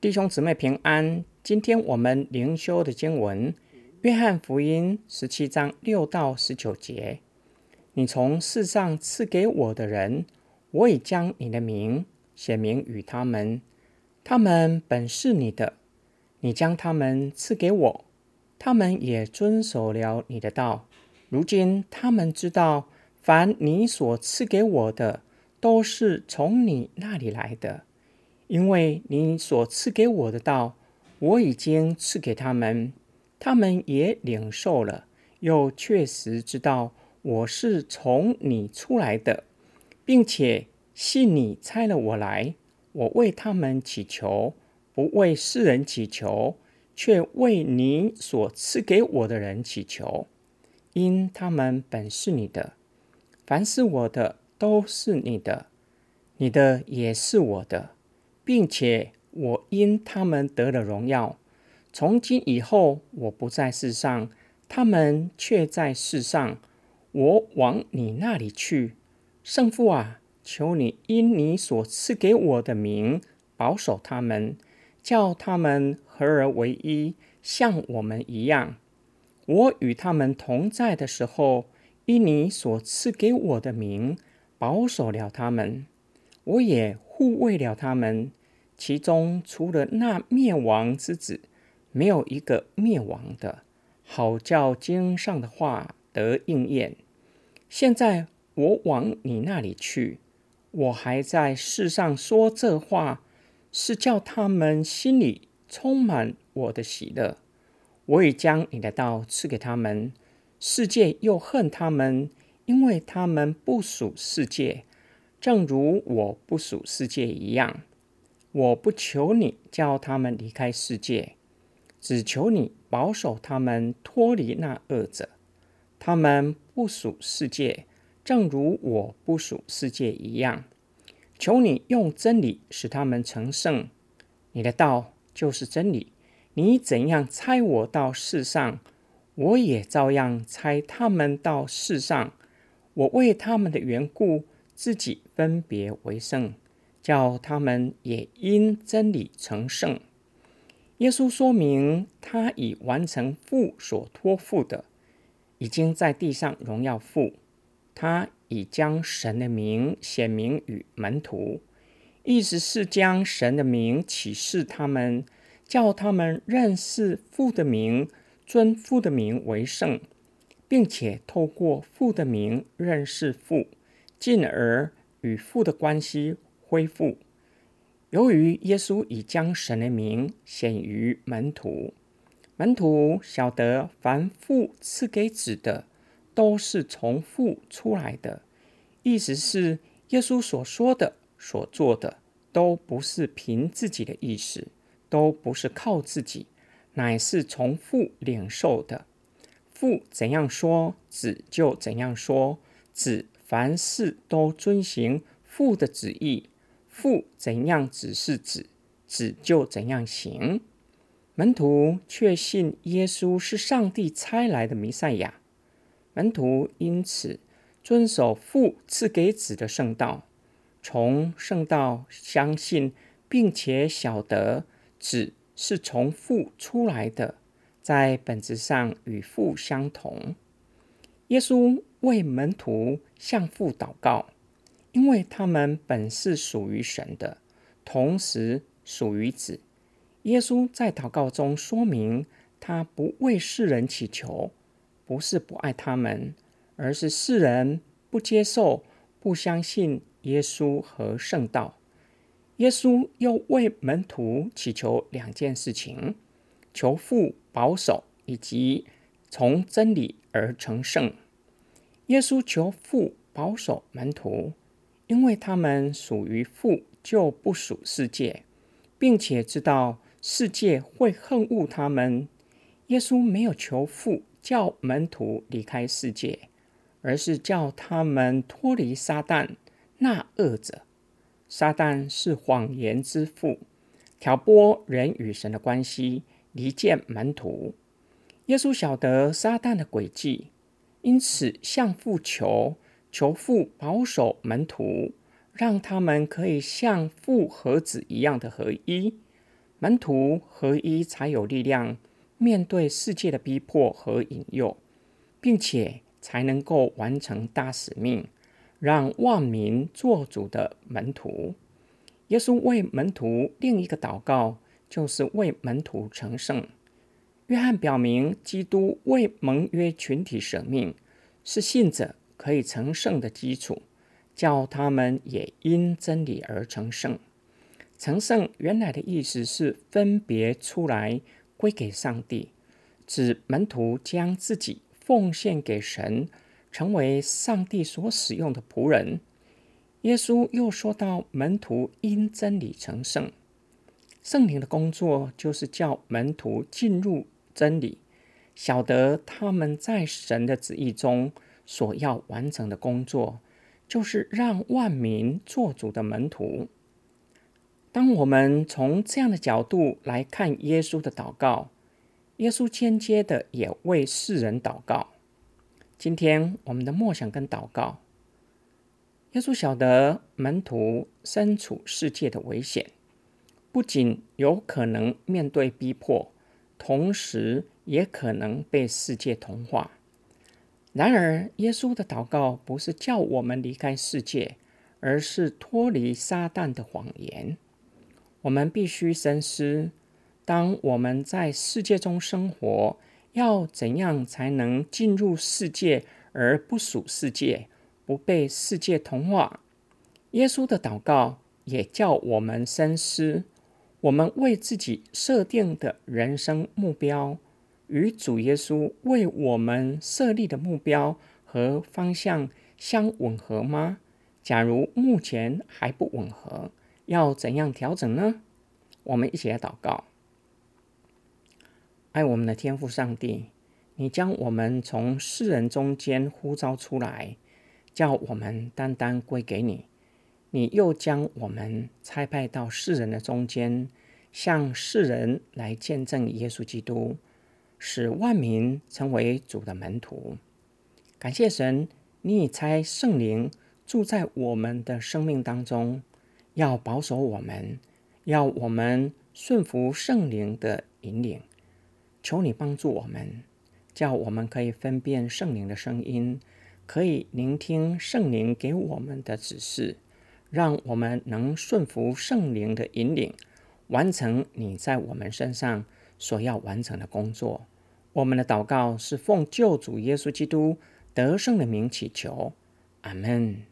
弟兄姊妹平安。今天我们灵修的经文《约翰福音》十七章六到十九节：你从世上赐给我的人，我已将你的名写明与他们，他们本是你的。你将他们赐给我，他们也遵守了你的道。如今他们知道，凡你所赐给我的，都是从你那里来的。因为你所赐给我的道，我已经赐给他们，他们也领受了，又确实知道我是从你出来的，并且信你差了我来。我为他们祈求，不为世人祈求，却为你所赐给我的人祈求，因他们本是你的。凡是我的，都是你的；你的也是我的。并且我因他们得了荣耀。从今以后，我不在世上，他们却在世上。我往你那里去，圣父啊，求你因你所赐给我的名保守他们，叫他们合而为一，像我们一样。我与他们同在的时候，因你所赐给我的名保守了他们，我也护卫了他们。其中除了那灭亡之子，没有一个灭亡的，好叫经上的话得应验。现在我往你那里去，我还在世上说这话，是叫他们心里充满我的喜乐。我已将你的道赐给他们，世界又恨他们，因为他们不属世界，正如我不属世界一样。我不求你叫他们离开世界，只求你保守他们脱离那恶者。他们不属世界，正如我不属世界一样。求你用真理使他们成圣。你的道就是真理。你怎样猜我到世上，我也照样猜他们到世上。我为他们的缘故，自己分别为圣。叫他们也因真理成圣。耶稣说明他已完成父所托付的，已经在地上荣耀父。他已将神的名显明与门徒，意思是将神的名启示他们，叫他们认识父的名，尊父的名为圣，并且透过父的名认识父，进而与父的关系。恢复。由于耶稣已将神的名显于门徒，门徒晓得凡父赐给子的，都是从父出来的。意思是，耶稣所说的、所做的，都不是凭自己的意识，都不是靠自己，乃是从父领受的。父怎样说，子就怎样说；子凡事都遵行父的旨意。父怎样指示子，子就怎样行。门徒确信耶稣是上帝差来的弥赛亚，门徒因此遵守父赐给子的圣道，从圣道相信，并且晓得子是从父出来的，在本质上与父相同。耶稣为门徒向父祷告。因为他们本是属于神的，同时属于子。耶稣在祷告中说明，他不为世人祈求，不是不爱他们，而是世人不接受、不相信耶稣和圣道。耶稣又为门徒祈求两件事情：求父保守，以及从真理而成圣。耶稣求父保守门徒。因为他们属于父，就不属世界，并且知道世界会恨恶他们。耶稣没有求父叫门徒离开世界，而是叫他们脱离撒旦那恶者。撒旦是谎言之父，挑拨人与神的关系，离间门徒。耶稣晓得撒旦的诡计，因此向父求。求父保守门徒，让他们可以像父和子一样的合一。门徒合一才有力量面对世界的逼迫和引诱，并且才能够完成大使命，让万民做主的门徒。耶稣为门徒另一个祷告，就是为门徒成圣。约翰表明，基督为盟约群体舍命，是信者可以成圣的基础，叫他们也因真理而成圣。成圣原来的意思是分别出来归给上帝，指门徒将自己奉献给神，成为上帝所使用的仆人。耶稣又说到，门徒因真理成圣，圣灵的工作就是叫门徒进入。真理，晓得他们在神的旨意中所要完成的工作，就是让万民做主的门徒。当我们从这样的角度来看耶稣的祷告，耶稣间接的也为世人祷告。今天我们的默想跟祷告，耶稣晓得门徒身处世界的危险，不仅有可能面对逼迫。同时，也可能被世界同化。然而，耶稣的祷告不是叫我们离开世界，而是脱离撒旦的谎言。我们必须深思：当我们在世界中生活，要怎样才能进入世界而不属世界，不被世界同化？耶稣的祷告也叫我们深思。我们为自己设定的人生目标，与主耶稣为我们设立的目标和方向相吻合吗？假如目前还不吻合，要怎样调整呢？我们一起来祷告：爱我们的天父上帝，你将我们从世人中间呼召出来，叫我们单单归给你。你又将我们差派到世人的中间，向世人来见证耶稣基督，使万民成为主的门徒。感谢神，你已差圣灵住在我们的生命当中，要保守我们，要我们顺服圣灵的引领。求你帮助我们，叫我们可以分辨圣灵的声音，可以聆听圣灵给我们的指示。让我们能顺服圣灵的引领，完成你在我们身上所要完成的工作。我们的祷告是奉救主耶稣基督得胜的名祈求，阿门。